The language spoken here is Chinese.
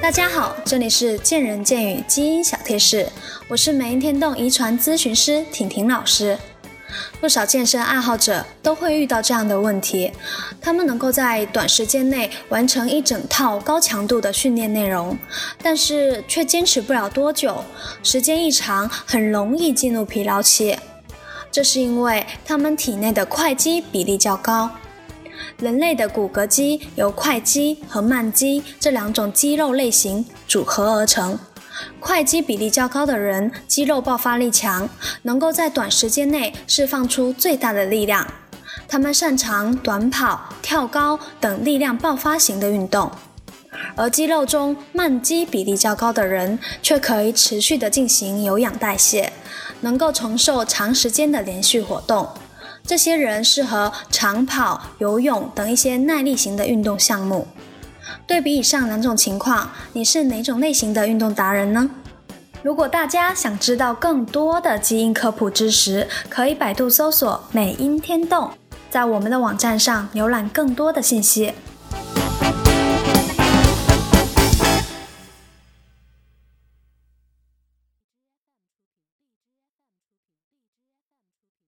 大家好，这里是见人见语基因小贴士，我是美音天动遗传咨询师婷婷老师。不少健身爱好者都会遇到这样的问题，他们能够在短时间内完成一整套高强度的训练内容，但是却坚持不了多久，时间一长，很容易进入疲劳期。这是因为他们体内的快肌比例较高。人类的骨骼肌由快肌和慢肌这两种肌肉类型组合而成。快肌比例较高的人，肌肉爆发力强，能够在短时间内释放出最大的力量。他们擅长短跑、跳高等力量爆发型的运动。而肌肉中慢肌比例较高的人，却可以持续的进行有氧代谢，能够承受长时间的连续活动。这些人适合长跑、游泳等一些耐力型的运动项目。对比以上两种情况，你是哪种类型的运动达人呢？如果大家想知道更多的基因科普知识，可以百度搜索“美音天动”，在我们的网站上浏览更多的信息。